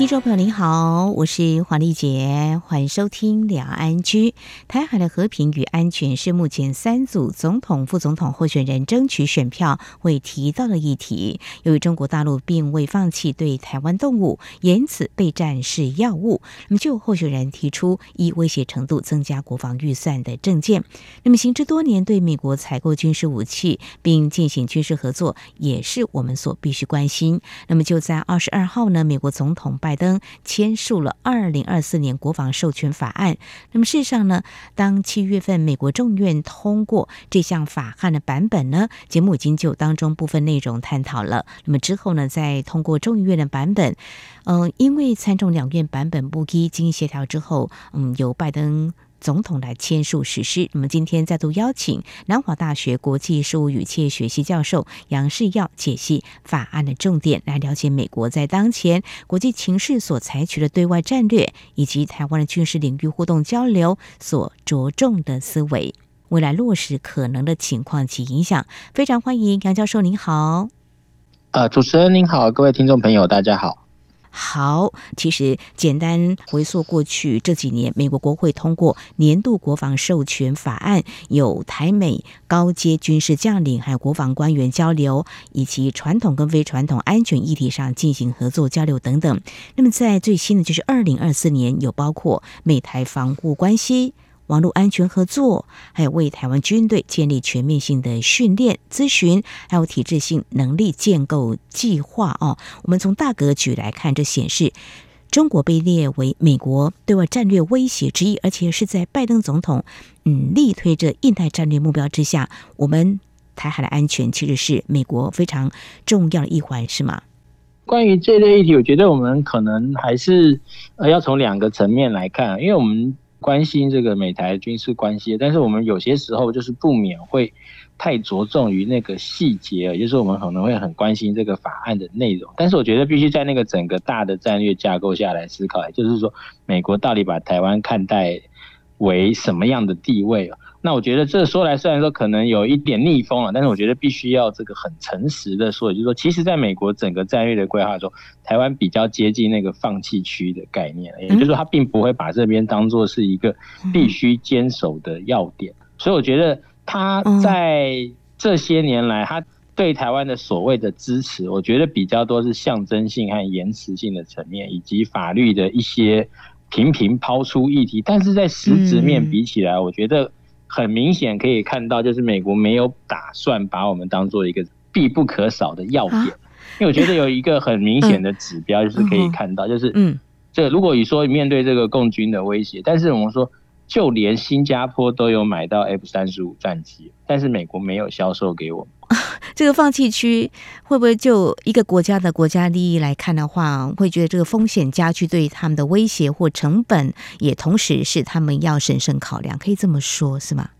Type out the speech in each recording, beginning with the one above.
听众朋友您好，我是黄丽杰，欢迎收听两岸 ING。台海的和平与安全是目前三组总统、副总统候选人争取选票会提到的议题。由于中国大陆并未放弃对台湾动武，言辞备战是要务，那么就候选人提出以威胁程度增加国防预算的政见。那么行之多年，对美国采购军事武器并进行军事合作，也是我们所必须关心。那么就在二十二号呢，美国总统拜拜登签署了二零二四年国防授权法案。那么事实上呢，当七月份美国众院通过这项法案的版本呢，节目已经就当中部分内容探讨了。那么之后呢，再通过众议院的版本。嗯、因为参众两院版本不一，经协调之后，嗯，由拜登。总统来签署实施。那么今天再度邀请南华大学国际事务与企业学系教授杨世耀解析法案的重点，来了解美国在当前国际情势所采取的对外战略，以及台湾的军事领域互动交流所着重的思维，未来落实可能的情况及影响。非常欢迎杨教授，您好。呃，主持人您好，各位听众朋友，大家好。好，其实简单回溯过去这几年，美国国会通过年度国防授权法案，有台美高阶军事将领还有国防官员交流，以及传统跟非传统安全议题上进行合作交流等等。那么在最新的就是二零二四年，有包括美台防务关系。网络安全合作，还有为台湾军队建立全面性的训练、咨询，还有体制性能力建构计划哦。我们从大格局来看，这显示中国被列为美国对外战略威胁之一，而且是在拜登总统嗯力推着印太战略目标之下，我们台海的安全其实是美国非常重要的一环，是吗？关于这类议题，我觉得我们可能还是呃要从两个层面来看，因为我们。关心这个美台军事关系，但是我们有些时候就是不免会太着重于那个细节，也就是我们可能会很关心这个法案的内容。但是我觉得必须在那个整个大的战略架构下来思考，也就是说，美国到底把台湾看待为什么样的地位？那我觉得这说来虽然说可能有一点逆风了，但是我觉得必须要这个很诚实的说，也就是说，其实在美国整个战略的规划中，台湾比较接近那个放弃区的概念，也就是说，他并不会把这边当做是一个必须坚守的要点。所以我觉得他在这些年来，他对台湾的所谓的支持，我觉得比较多是象征性和延迟性的层面，以及法律的一些频频抛出议题，但是在实质面比起来，我觉得。很明显可以看到，就是美国没有打算把我们当做一个必不可少的要点，啊、因为我觉得有一个很明显的指标，就是可以看到，就是嗯，这如果你说面对这个共军的威胁，但是我们说。就连新加坡都有买到 F 三十五战机，但是美国没有销售给我们。这个放弃区会不会就一个国家的国家利益来看的话，会觉得这个风险加剧对他们的威胁或成本，也同时是他们要审慎考量，可以这么说，是吗？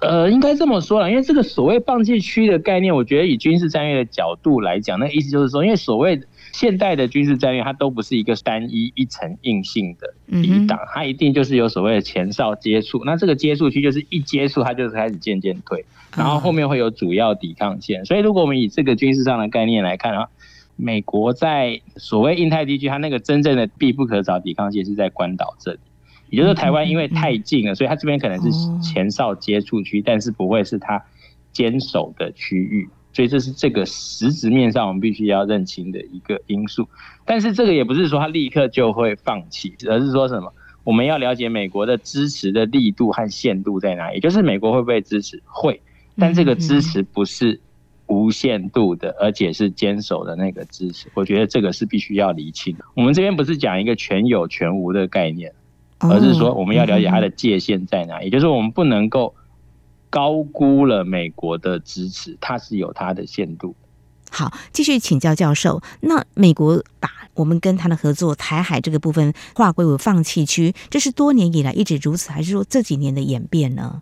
呃，应该这么说啦，因为这个所谓放弃区的概念，我觉得以军事战略的角度来讲，那意思就是说，因为所谓。现代的军事战略，它都不是一个单一一层硬性的抵挡，它一定就是有所谓的前哨接触。那这个接触区就是一接触，它就是开始渐渐退，然后后面会有主要抵抗线。所以，如果我们以这个军事上的概念来看啊，美国在所谓印太地区，它那个真正的必不可少抵抗线是在关岛这里，也就是台湾因为太近了，所以它这边可能是前哨接触区，但是不会是它坚守的区域。所以这是这个实质面上我们必须要认清的一个因素，但是这个也不是说他立刻就会放弃，而是说什么？我们要了解美国的支持的力度和限度在哪里，也就是美国会不会支持？会，但这个支持不是无限度的，而且是坚守的那个支持。我觉得这个是必须要厘清的。我们这边不是讲一个全有全无的概念，而是说我们要了解它的界限在哪，也就是我们不能够。高估了美国的支持，它是有它的限度。好，继续请教教授。那美国把我们跟他的合作，台海这个部分划归为放弃区，这是多年以来一直如此，还是说这几年的演变呢？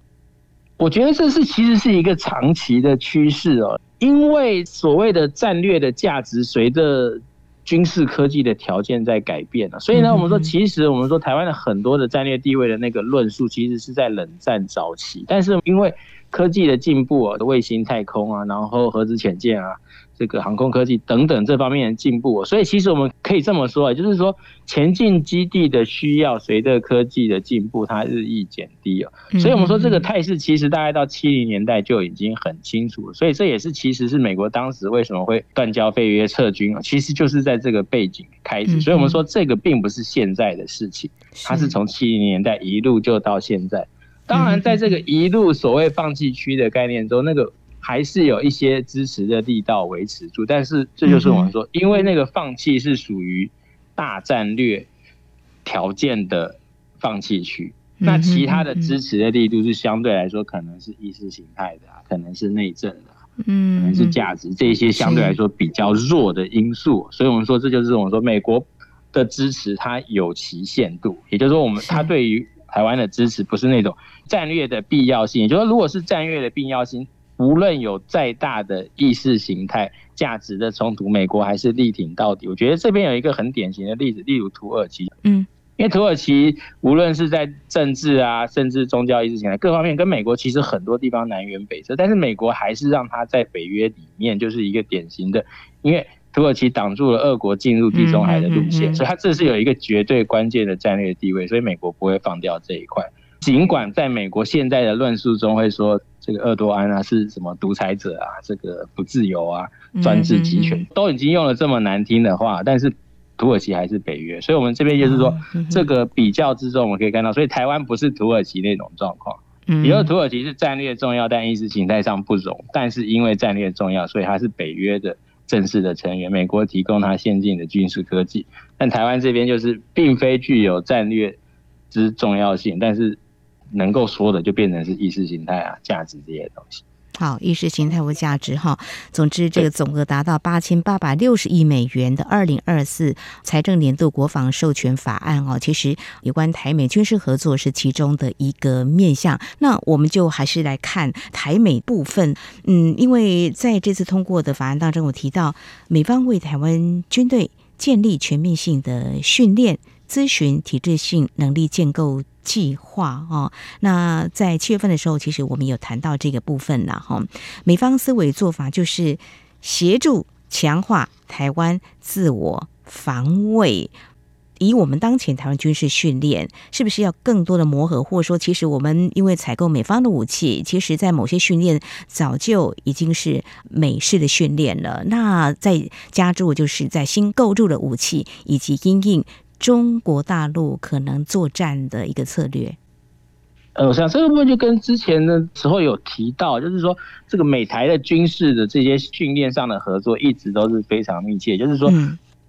我觉得这是其实是一个长期的趋势哦，因为所谓的战略的价值随着军事科技的条件在改变了，所以呢，我们说其实我们说台湾的很多的战略地位的那个论述，其实是在冷战早期，但是因为科技的进步啊，卫星太空啊，然后核子潜舰啊。这个航空科技等等这方面的进步，所以其实我们可以这么说啊，就是说前进基地的需要随着科技的进步，它日益减低了。所以我们说这个态势其实大概到七零年代就已经很清楚了。所以这也是其实是美国当时为什么会断交废约撤军啊，其实就是在这个背景开始。所以我们说这个并不是现在的事情，它是从七零年代一路就到现在。当然，在这个一路所谓放弃区的概念中，那个。还是有一些支持的力道维持住，但是这就是我们说，因为那个放弃是属于大战略条件的放弃区，那其他的支持的力度是相对来说可能是意识形态的，可能是内政的，嗯，可能是价值这些相对来说比较弱的因素，所以我们说这就是我们说美国的支持它有其限度，也就是说我们它对于台湾的支持不是那种战略的必要性，也就是说如果是战略的必要性。无论有再大的意识形态价值的冲突，美国还是力挺到底。我觉得这边有一个很典型的例子，例如土耳其，嗯，因为土耳其无论是在政治啊，甚至宗教意识形态各方面，跟美国其实很多地方南辕北辙，但是美国还是让它在北约里面就是一个典型的，因为土耳其挡住了俄国进入地中海的路线，所以它这是有一个绝对关键的战略地位，所以美国不会放掉这一块。尽管在美国现在的论述中会说。这个鄂多安啊是什么独裁者啊？这个不自由啊，专制集权，都已经用了这么难听的话，但是土耳其还是北约，所以我们这边就是说，这个比较之中我们可以看到，所以台湾不是土耳其那种状况，比如土耳其是战略重要，但意识形态上不容，但是因为战略重要，所以它是北约的正式的成员，美国提供它先进的军事科技，但台湾这边就是并非具有战略之重要性，但是。能够说的就变成是意识形态啊、价值这些东西。好，意识形态或价值哈。总之，这个总额达到八千八百六十亿美元的二零二四财政年度国防授权法案哦，其实有关台美军事合作是其中的一个面向。那我们就还是来看台美部分。嗯，因为在这次通过的法案当中，我提到美方为台湾军队建立全面性的训练、咨询、体制性能力建构。计划哦，那在七月份的时候，其实我们有谈到这个部分了哈。美方思维做法就是协助强化台湾自我防卫。以我们当前台湾军事训练，是不是要更多的磨合？或者说，其实我们因为采购美方的武器，其实在某些训练早就已经是美式的训练了。那再加注就是在新购入的武器以及因应。中国大陆可能作战的一个策略，呃，我想这个部分就跟之前的时候有提到，就是说这个美台的军事的这些训练上的合作一直都是非常密切。就是说，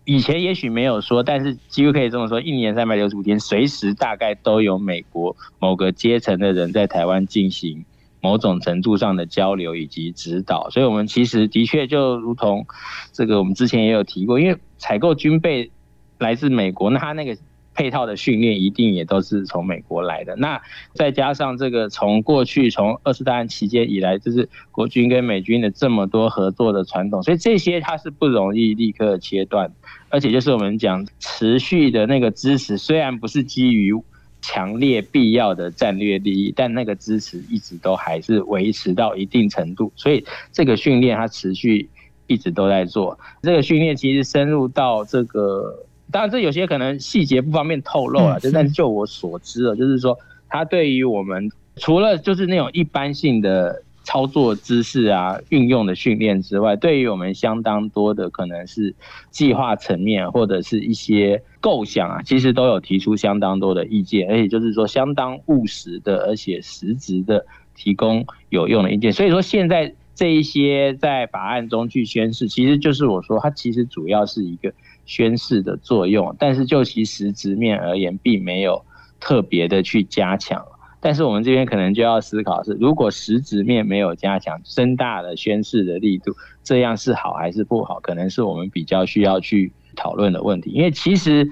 以前也许没有说，但是几乎可以这么说，一年三百六十五天，随时大概都有美国某个阶层的人在台湾进行某种程度上的交流以及指导。所以，我们其实的确就如同这个，我们之前也有提过，因为采购军备。来自美国，那他那个配套的训练一定也都是从美国来的。那再加上这个从过去从二次大战期间以来，就是国军跟美军的这么多合作的传统，所以这些它是不容易立刻切断。而且就是我们讲持续的那个支持，虽然不是基于强烈必要的战略利益，但那个支持一直都还是维持到一定程度。所以这个训练它持续一直都在做。这个训练其实深入到这个。当然，这有些可能细节不方便透露了，就但就我所知的，就是说，它对于我们除了就是那种一般性的操作知识啊、运用的训练之外，对于我们相当多的可能是计划层面或者是一些构想啊，其实都有提出相当多的意见，而且就是说相当务实的，而且实质的提供有用的意见。所以说，现在这一些在法案中去宣示，其实就是我说它其实主要是一个。宣誓的作用，但是就其实质面而言，并没有特别的去加强。但是我们这边可能就要思考是，如果实质面没有加强，增大了宣誓的力度，这样是好还是不好？可能是我们比较需要去讨论的问题。因为其实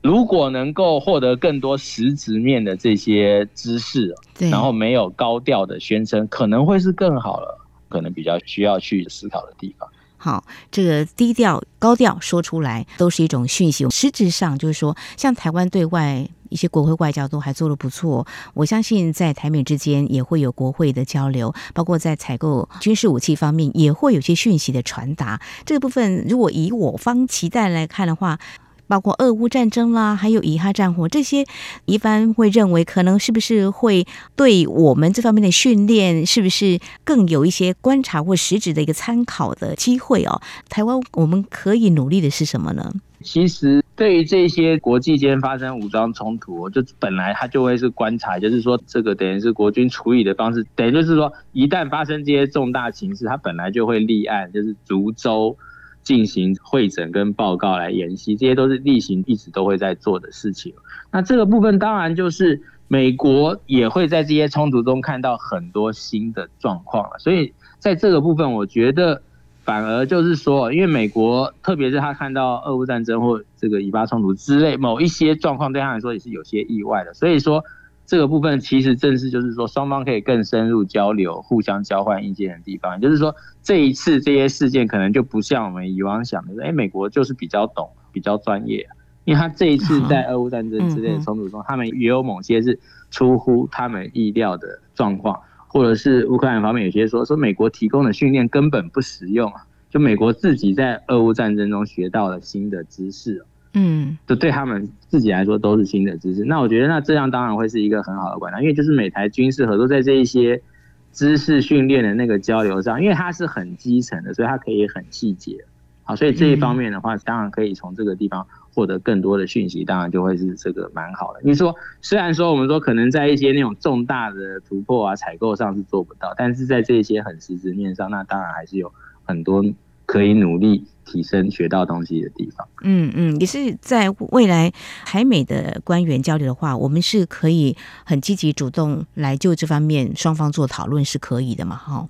如果能够获得更多实质面的这些知识，然后没有高调的宣称，可能会是更好了，可能比较需要去思考的地方。好，这个低调高调说出来都是一种讯息。实质上就是说，像台湾对外一些国会外交都还做得不错。我相信在台美之间也会有国会的交流，包括在采购军事武器方面也会有些讯息的传达。这个部分如果以我方期待来看的话，包括俄乌战争啦，还有以哈战火这些，一般会认为可能是不是会对我们这方面的训练，是不是更有一些观察或实质的一个参考的机会哦？台湾我们可以努力的是什么呢？其实对于这些国际间发生武装冲突，就本来它就会是观察，就是说这个等于是国军处理的方式，等于就是说一旦发生这些重大情势，它本来就会立案，就是逐州。进行会诊跟报告来研析，这些都是例行一直都会在做的事情。那这个部分当然就是美国也会在这些冲突中看到很多新的状况了。所以在这个部分，我觉得反而就是说，因为美国特别是他看到俄乌战争或这个以巴冲突之类某一些状况，对他来说也是有些意外的。所以说。这个部分其实正是就是说双方可以更深入交流、互相交换意见的地方。就是说这一次这些事件可能就不像我们以往想的说，哎，美国就是比较懂、比较专业，因为他这一次在俄乌战争之类的冲突中，他们也有某些是出乎他们意料的状况，或者是乌克兰方面有些说说美国提供的训练根本不实用啊，就美国自己在俄乌战争中学到了新的知识。嗯，就对他们自己来说都是新的知识。那我觉得，那这样当然会是一个很好的管道，因为就是美台军事合作在这一些知识训练的那个交流上，因为它是很基层的，所以它可以很细节。好，所以这一方面的话，当然可以从这个地方获得更多的讯息，当然就会是这个蛮好的。你说，虽然说我们说可能在一些那种重大的突破啊、采购上是做不到，但是在这些很实质面上，那当然还是有很多可以努力。提升学到东西的地方，嗯嗯，也是在未来台美的官员交流的话，我们是可以很积极主动来就这方面双方做讨论是可以的嘛？哈，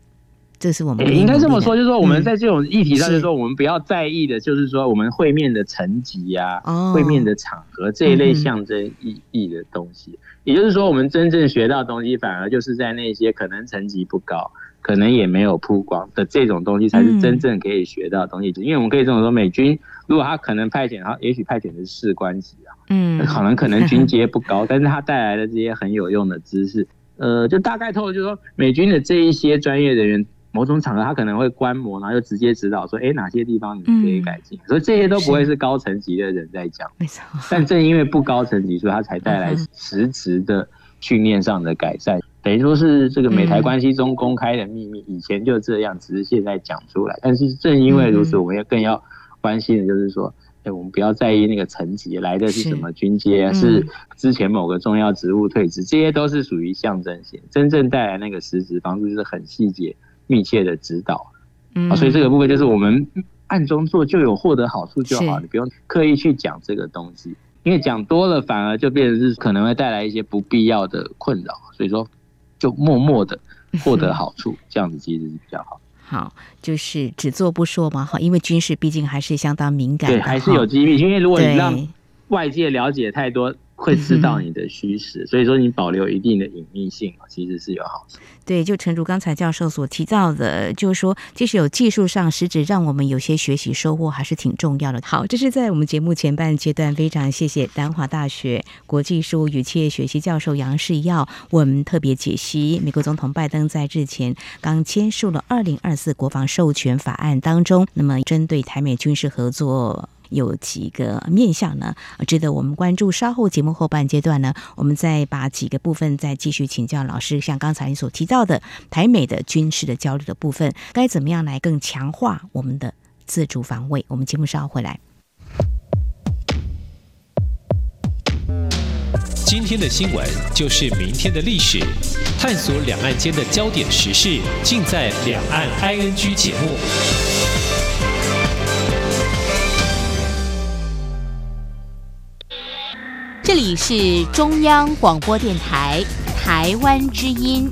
这是我们应该这么说，就是说我们在这种议题上，就是说我们不要在意的，就是说我们会面的层级呀、会面的场合这一类象征意义的东西，也就是说，我们真正学到东西，反而就是在那些可能层级不高。可能也没有曝光的这种东西，才是真正可以学到的东西。嗯、因为我们可以这么说，美军如果他可能派遣，他 也许派遣的是士官级啊，嗯，可能可能军阶不高，但是他带来的这些很有用的知识，呃，就大概透露就是说，美军的这一些专业人员，某种场合他可能会观摩，然后就直接指导说，哎，哪些地方你可以改进。嗯、所以这些都不会是高层级的人在讲，没错。但正因为不高层级，所以他才带来实质的训练上的改善。等于说是这个美台关系中公开的秘密，以前就这样，只是现在讲出来。但是正因为如此，我们要更要关心的就是说，哎，我们不要在意那个层级来的是什么军阶，是之前某个重要职务退职，这些都是属于象征性。真正带来那个实质帮助，就是很细节、密切的指导。啊，所以这个部分就是我们暗中做就有获得好处就好，你不用刻意去讲这个东西，因为讲多了反而就变成是可能会带来一些不必要的困扰。所以说。就默默的 获得好处，这样子其实是比较好。好，就是只做不说嘛，哈，因为军事毕竟还是相当敏感的，对，还是有机密。因为如果你让外界了解太多。会知道你的虚实，嗯、所以说你保留一定的隐秘性其实是有好处。对，就诚如刚才教授所提到的，就是说，即使有技术上实质让我们有些学习收获，还是挺重要的。好，这是在我们节目前半阶段，非常谢谢丹华大学国际事务与企业学习教授杨世耀，我们特别解析美国总统拜登在日前刚签署了二零二四国防授权法案当中，那么针对台美军事合作。有几个面向呢，值得我们关注。稍后节目后半阶段呢，我们再把几个部分再继续请教老师。像刚才你所提到的台美的军事的交流的部分，该怎么样来更强化我们的自主防卫？我们节目稍后回来。今天的新闻就是明天的历史，探索两岸间的焦点时事，尽在《两岸 ING》节目。这里是中央广播电台台湾之音。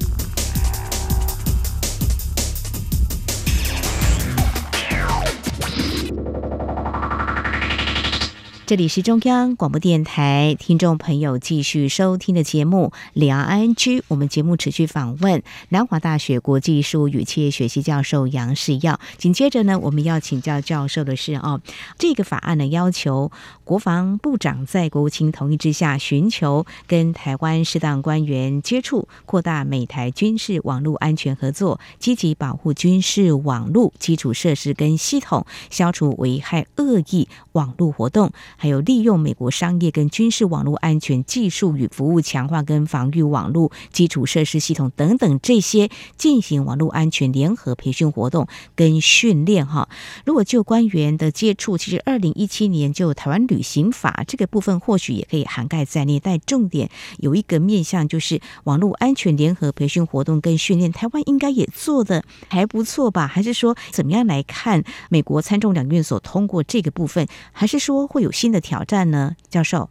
这里是中央广播电台听众朋友继续收听的节目《两岸 ING》，我们节目持续访问南华大学国际事务与企业学系教授杨世耀。紧接着呢，我们要请教教授的是哦，这个法案呢要求国防部长在国务卿同意之下，寻求跟台湾适当官员接触，扩大美台军事网络安全合作，积极保护军事网络基础设施跟系统，消除危害恶意网络活动。还有利用美国商业跟军事网络安全技术与服务，强化跟防御网络基础设施系统等等这些进行网络安全联合培训活动跟训练哈。如果就官员的接触，其实二零一七年就台湾旅行法这个部分或许也可以涵盖在内，但重点有一个面向就是网络安全联合培训活动跟训练，台湾应该也做的还不错吧？还是说怎么样来看美国参众两院所通过这个部分，还是说会有？新的挑战呢，教授？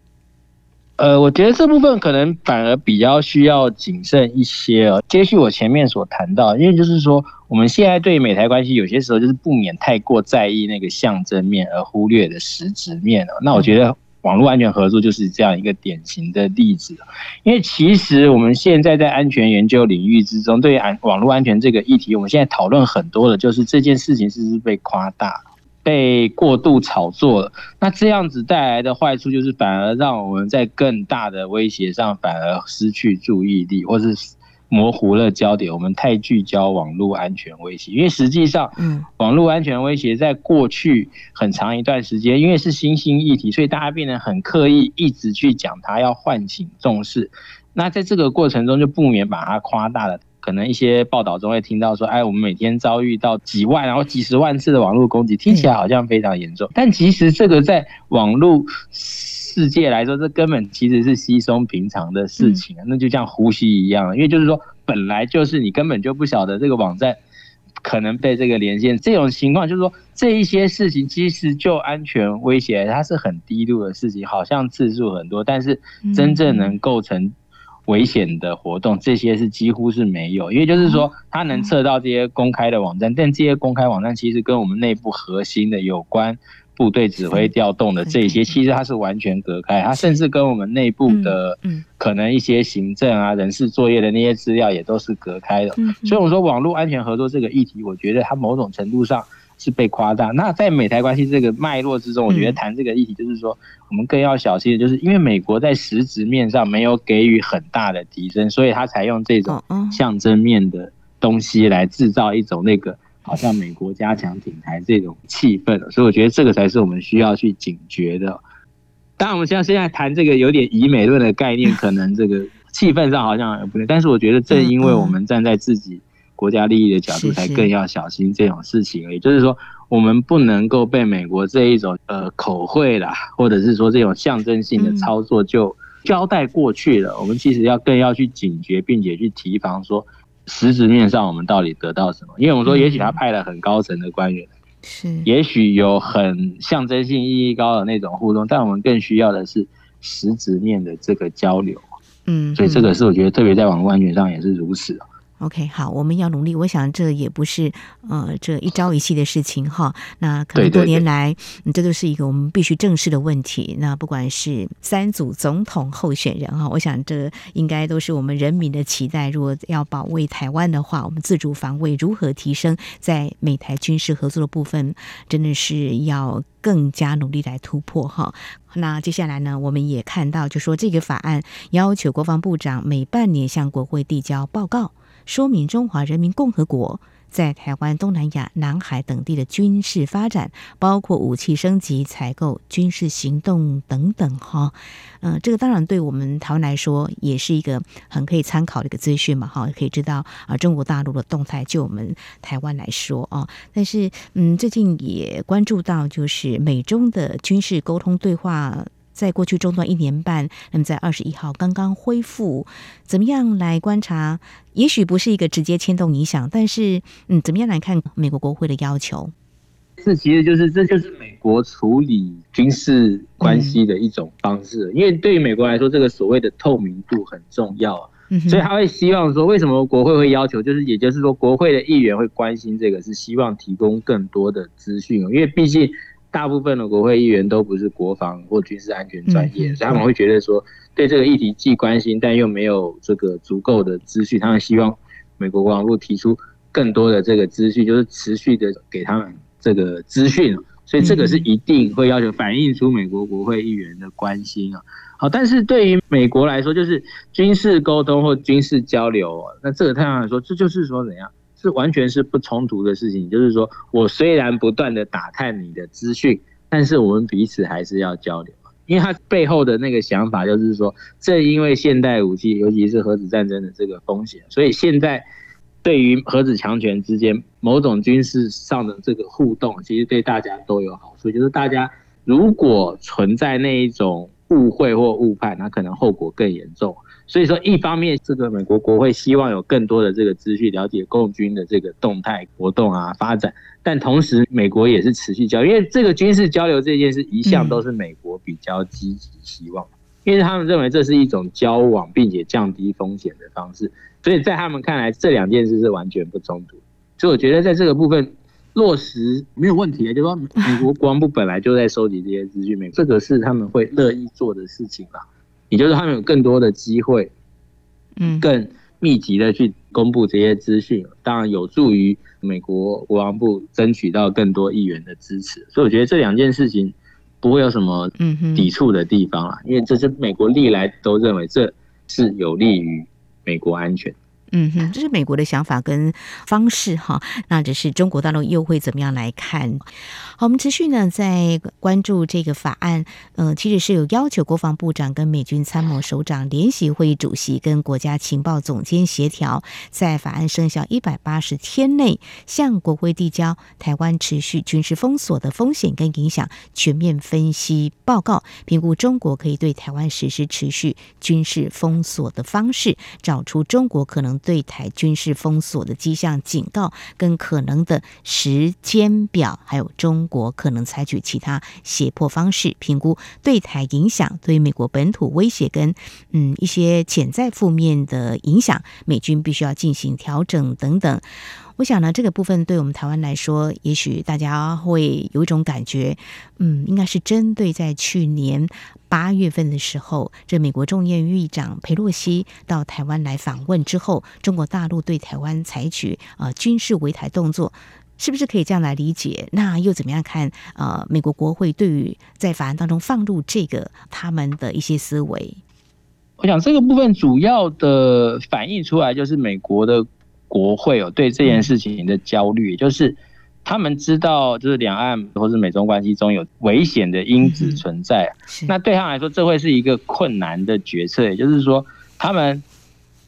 呃，我觉得这部分可能反而比较需要谨慎一些哦。接续我前面所谈到，因为就是说，我们现在对美台关系有些时候就是不免太过在意那个象征面，而忽略的实质面哦。那我觉得网络安全合作就是这样一个典型的例子。因为其实我们现在在安全研究领域之中，对于安网络安全这个议题，我们现在讨论很多的就是这件事情是不是被夸大。被过度炒作了，那这样子带来的坏处就是，反而让我们在更大的威胁上反而失去注意力，或是模糊了焦点。我们太聚焦网络安全威胁，因为实际上，嗯，网络安全威胁在过去很长一段时间，因为是新兴议题，所以大家变得很刻意，一直去讲它，要唤醒重视。那在这个过程中，就不免把它夸大了。可能一些报道中会听到说，哎，我们每天遭遇到几万然后几十万次的网络攻击，听起来好像非常严重。但其实这个在网络世界来说，这根本其实是稀松平常的事情，那就像呼吸一样。因为就是说，本来就是你根本就不晓得这个网站可能被这个连线，这种情况就是说，这一些事情其实就安全威胁，它是很低度的事情，好像次数很多，但是真正能构成。危险的活动，这些是几乎是没有，因为就是说，它能测到这些公开的网站，但这些公开网站其实跟我们内部核心的有关部队指挥调动的这些，其实它是完全隔开，它甚至跟我们内部的可能一些行政啊、人事作业的那些资料也都是隔开的。所以我说，网络安全合作这个议题，我觉得它某种程度上。是被夸大。那在美台关系这个脉络之中，我觉得谈这个议题，就是说，我们更要小心的，就是因为美国在实质面上没有给予很大的提升，所以他才用这种象征面的东西来制造一种那个好像美国加强挺台这种气氛。所以我觉得这个才是我们需要去警觉的。当然，我们现在现在谈这个有点以美论的概念，可能这个气氛上好像不对，但是我觉得正因为我们站在自己。国家利益的角度，才更要小心这种事情而已。也就是说，我们不能够被美国这一种呃口惠啦，或者是说这种象征性的操作就交代过去了。我们其实要更要去警觉，并且去提防说，实质面上我们到底得到什么？因为我们说，也许他派了很高层的官员，是，也许有很象征性意义高的那种互动，但我们更需要的是实质面的这个交流。嗯，所以这个是我觉得特别在网络安全上也是如此。OK，好，我们要努力。我想这也不是呃这一朝一夕的事情哈。那可能多年来，嗯，这都是一个我们必须正视的问题。那不管是三组总统候选人哈，我想这应该都是我们人民的期待。如果要保卫台湾的话，我们自主防卫如何提升，在美台军事合作的部分，真的是要更加努力来突破哈。那接下来呢，我们也看到，就说这个法案要求国防部长每半年向国会递交报告。说明中华人民共和国在台湾、东南亚、南海等地的军事发展，包括武器升级、采购、军事行动等等，哈，嗯，这个当然对我们台湾来说也是一个很可以参考的一个资讯嘛，哈，可以知道啊中国大陆的动态，就我们台湾来说啊，但是嗯，最近也关注到就是美中的军事沟通对话。在过去中断一年半，那么在二十一号刚刚恢复，怎么样来观察？也许不是一个直接牵动影响，但是嗯，怎么样来看美国国会的要求？这其实就是这就是美国处理军事关系的一种方式，嗯、因为对于美国来说，这个所谓的透明度很重要，啊、所以他会希望说，为什么国会会要求？就是也就是说，国会的议员会关心这个，是希望提供更多的资讯，因为毕竟。大部分的国会议员都不是国防或军事安全专业，嗯、所以他们会觉得说，对这个议题既关心，但又没有这个足够的资讯，他们希望美国国防部提出更多的这个资讯，就是持续的给他们这个资讯。所以这个是一定会要求反映出美国国会议员的关心啊。好，但是对于美国来说，就是军事沟通或军事交流，那这个太阳来说，这就是说怎样？是完全是不冲突的事情。就是说我虽然不断的打探你的资讯，但是我们彼此还是要交流，因为他背后的那个想法就是说，正因为现代武器，尤其是核子战争的这个风险，所以现在对于核子强权之间某种军事上的这个互动，其实对大家都有好处。就是大家如果存在那一种误会或误判，那可能后果更严重。所以说，一方面，这个美国国会希望有更多的这个资讯，了解共军的这个动态活动啊、发展。但同时，美国也是持续交流，因为这个军事交流这件事一向都是美国比较积极希望，因为他们认为这是一种交往并且降低风险的方式。所以在他们看来，这两件事是完全不冲突。所以我觉得在这个部分落实没有问题啊，就是说美国国防部本来就在收集这些资讯，美这个是他们会乐意做的事情啦。也就是他们有更多的机会，嗯，更密集的去公布这些资讯，当然有助于美国国防部争取到更多议员的支持。所以我觉得这两件事情不会有什么抵触的地方啦，因为这是美国历来都认为这是有利于美国安全。嗯哼，这是美国的想法跟方式哈，那只是中国大陆又会怎么样来看？好，我们持续呢在关注这个法案，呃，其实是有要求国防部长跟美军参谋首长联席会议主席跟国家情报总监协调，在法案生效一百八十天内向国会递交台湾持续军事封锁的风险跟影响全面分析报告，评估中国可以对台湾实施持续军事封锁的方式，找出中国可能。对台军事封锁的迹象、警告跟可能的时间表，还有中国可能采取其他胁迫方式，评估对台影响、对美国本土威胁跟嗯一些潜在负面的影响，美军必须要进行调整等等。我想呢，这个部分对我们台湾来说，也许大家会有一种感觉，嗯，应该是针对在去年八月份的时候，这美国众议院议长裴洛西到台湾来访问之后，中国大陆对台湾采取呃军事围台动作，是不是可以这样来理解？那又怎么样看？呃，美国国会对于在法案当中放入这个他们的一些思维，我想这个部分主要的反映出来就是美国的。国会有对这件事情的焦虑，就是他们知道，就是两岸或是美中关系中有危险的因子存在。那对他们来说，这会是一个困难的决策。也就是说，他们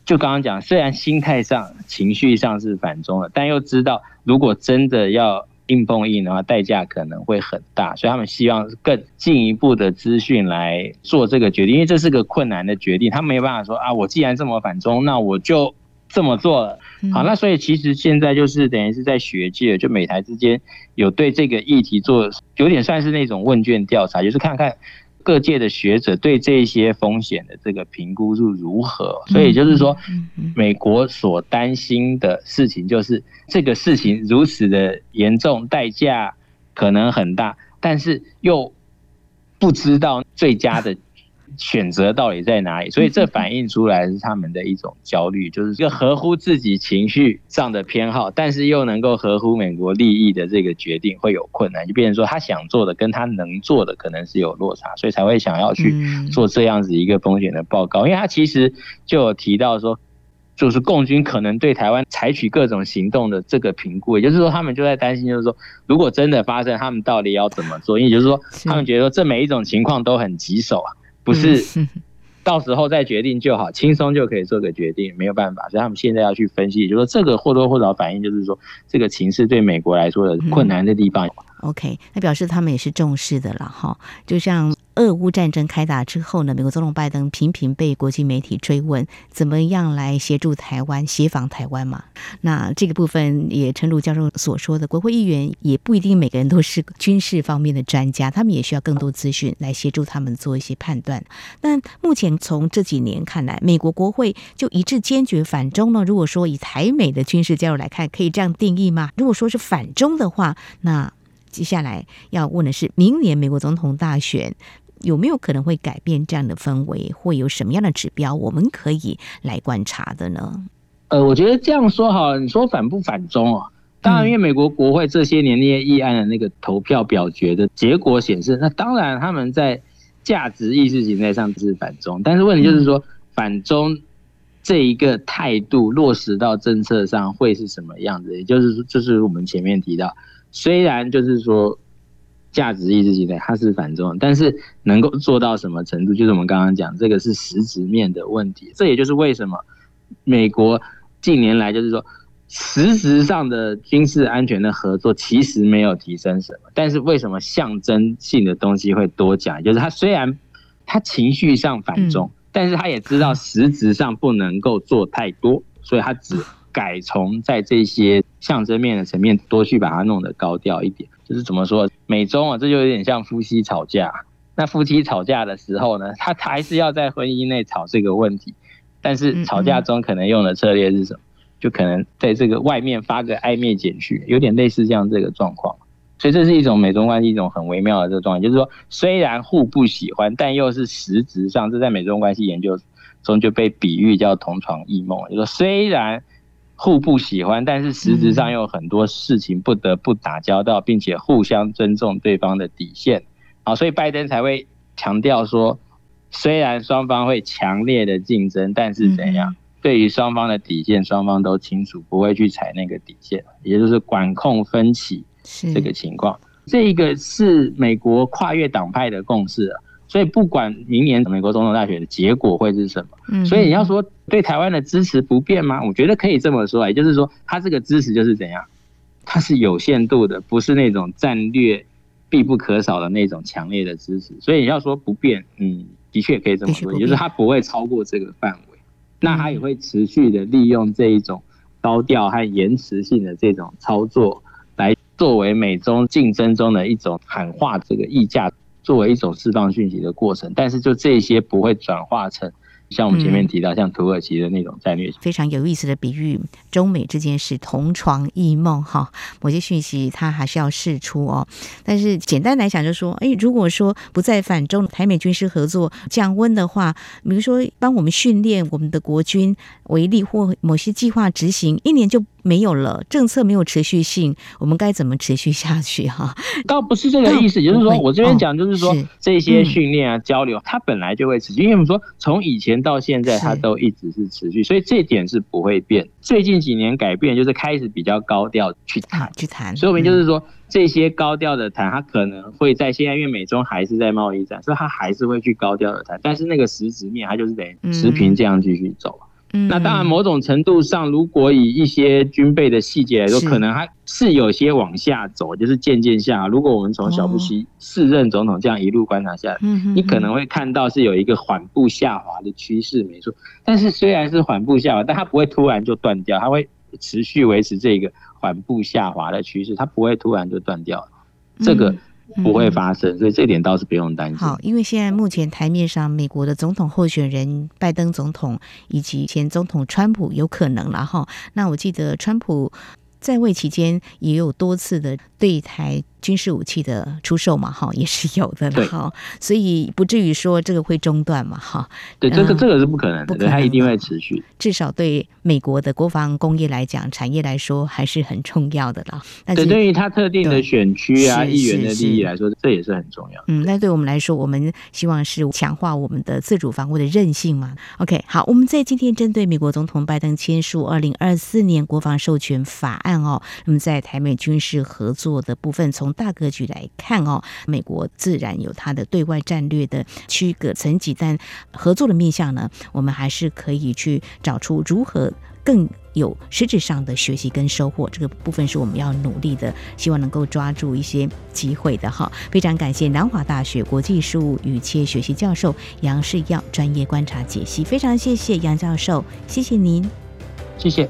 就刚刚讲，虽然心态上、情绪上是反中的，但又知道，如果真的要硬碰硬的话，代价可能会很大。所以他们希望更进一步的资讯来做这个决定，因为这是个困难的决定。他没办法说啊，我既然这么反中，那我就。这么做了，好，那所以其实现在就是等于是在学界，就美台之间有对这个议题做有点算是那种问卷调查，就是看看各界的学者对这些风险的这个评估是如何。所以就是说，美国所担心的事情就是这个事情如此的严重，代价可能很大，但是又不知道最佳的。选择到底在哪里？所以这反映出来是他们的一种焦虑，就是一个合乎自己情绪上的偏好，但是又能够合乎美国利益的这个决定会有困难，就变成说他想做的跟他能做的可能是有落差，所以才会想要去做这样子一个风险的报告。因为他其实就有提到说，就是共军可能对台湾采取各种行动的这个评估，也就是说他们就在担心，就是说如果真的发生，他们到底要怎么做？因为就是说他们觉得说这每一种情况都很棘手啊。不是，到时候再决定就好，轻松就可以做个决定，没有办法，所以他们现在要去分析，就是说这个或多或少反映，就是说这个情势对美国来说的困难的地方。OK，那表示他们也是重视的了哈，就像。俄乌战争开打之后呢，美国总统拜登频频被国际媒体追问，怎么样来协助台湾、协防台湾嘛？那这个部分也诚如教授所说的，国会议员也不一定每个人都是军事方面的专家，他们也需要更多资讯来协助他们做一些判断。但目前从这几年看来，美国国会就一致坚决反中呢？如果说以台美的军事交流来看，可以这样定义吗？如果说是反中的话，那？接下来要问的是，明年美国总统大选有没有可能会改变这样的氛围？会有什么样的指标我们可以来观察的呢？呃，我觉得这样说哈，你说反不反中啊？当然，因为美国国会这些年那些议案的那个投票表决的结果显示，那当然他们在价值意识形态上是反中，但是问题就是说，反中这一个态度落实到政策上会是什么样子？也就是说，就是我们前面提到，虽然就是说价值意识形态它是反中，但是能够做到什么程度，就是我们刚刚讲这个是实质面的问题。这也就是为什么美国近年来就是说。实质上的军事安全的合作其实没有提升什么，但是为什么象征性的东西会多讲？就是他虽然他情绪上反中，但是他也知道实质上不能够做太多，所以他只改从在这些象征面的层面多去把它弄得高调一点。就是怎么说，美中啊，这就有点像夫妻吵架。那夫妻吵架的时候呢，他还是要在婚姻内吵这个问题，但是吵架中可能用的策略是什么？就可能在这个外面发个暧昧简讯，有点类似这样这个状况，所以这是一种美中关系一种很微妙的这个状态，就是说虽然互不喜欢，但又是实质上，这在美中关系研究中就被比喻叫同床异梦，就是说虽然互不喜欢，但是实质上又有很多事情不得不打交道，并且互相尊重对方的底线，好，所以拜登才会强调说，虽然双方会强烈的竞争，但是怎样？对于双方的底线，双方都清楚，不会去踩那个底线，也就是管控分歧这个情况。这一个是美国跨越党派的共识啊，所以不管明年美国总统大选的结果会是什么，所以你要说对台湾的支持不变吗？我觉得可以这么说，也就是说，他这个支持就是怎样，它是有限度的，不是那种战略必不可少的那种强烈的支持。所以你要说不变，嗯，的确可以这么说，也就是它不会超过这个范围。那它也会持续的利用这一种高调和延迟性的这种操作，来作为美中竞争中的一种喊话，这个议价，作为一种释放讯息的过程。但是就这些不会转化成。像我们前面提到，像土耳其的那种战略，非常有意思的比喻，中美之间是同床异梦哈。某些讯息它还是要释出哦。但是简单来讲，就说，哎，如果说不再反中，台美军事合作降温的话，比如说帮我们训练我们的国军为例，或某些计划执行一年就。没有了，政策没有持续性，我们该怎么持续下去？哈，倒不是这个意思，就是说我这边讲，就是说这些训练啊、交流，它本来就会持续，因为我们说从以前到现在，它都一直是持续，所以这点是不会变。最近几年改变，就是开始比较高调去谈，去谈。所以我们就是说，这些高调的谈，它可能会在现在，因为美中还是在贸易战，所以它还是会去高调的谈，但是那个实质面，它就是得持平这样继续走。那当然，某种程度上，如果以一些军备的细节来说，可能还是有些往下走，就是渐渐下。如果我们从小布希四任总统这样一路观察下来，你可能会看到是有一个缓步下滑的趋势，没错。但是虽然是缓步下滑，但它不会突然就断掉，它会持续维持这个缓步下滑的趋势，它不会突然就断掉。这个。不会发生，所以这点倒是不用担心。好，因为现在目前台面上，美国的总统候选人拜登总统以及前总统川普有可能了哈。那我记得川普在位期间也有多次的对台。军事武器的出售嘛，哈，也是有的了，哈，所以不至于说这个会中断嘛，哈。对，这个这个是不可能的，不可能，它一定会持续。至少对美国的国防工业来讲，产业来说还是很重要的啦。但是对于它特定的选区啊、议员的利益来说，这也是很重要。嗯，那对我们来说，我们希望是强化我们的自主防卫的韧性嘛。OK，好，我们在今天针对美国总统拜登签署二零二四年国防授权法案哦，那么在台美军事合作的部分，从大格局来看哦，美国自然有它的对外战略的区隔层级，但合作的面向呢，我们还是可以去找出如何更有实质上的学习跟收获。这个部分是我们要努力的，希望能够抓住一些机会的哈。非常感谢南华大学国际事务与企业学系教授杨世耀专业观察解析，非常谢谢杨教授，谢谢您，谢谢。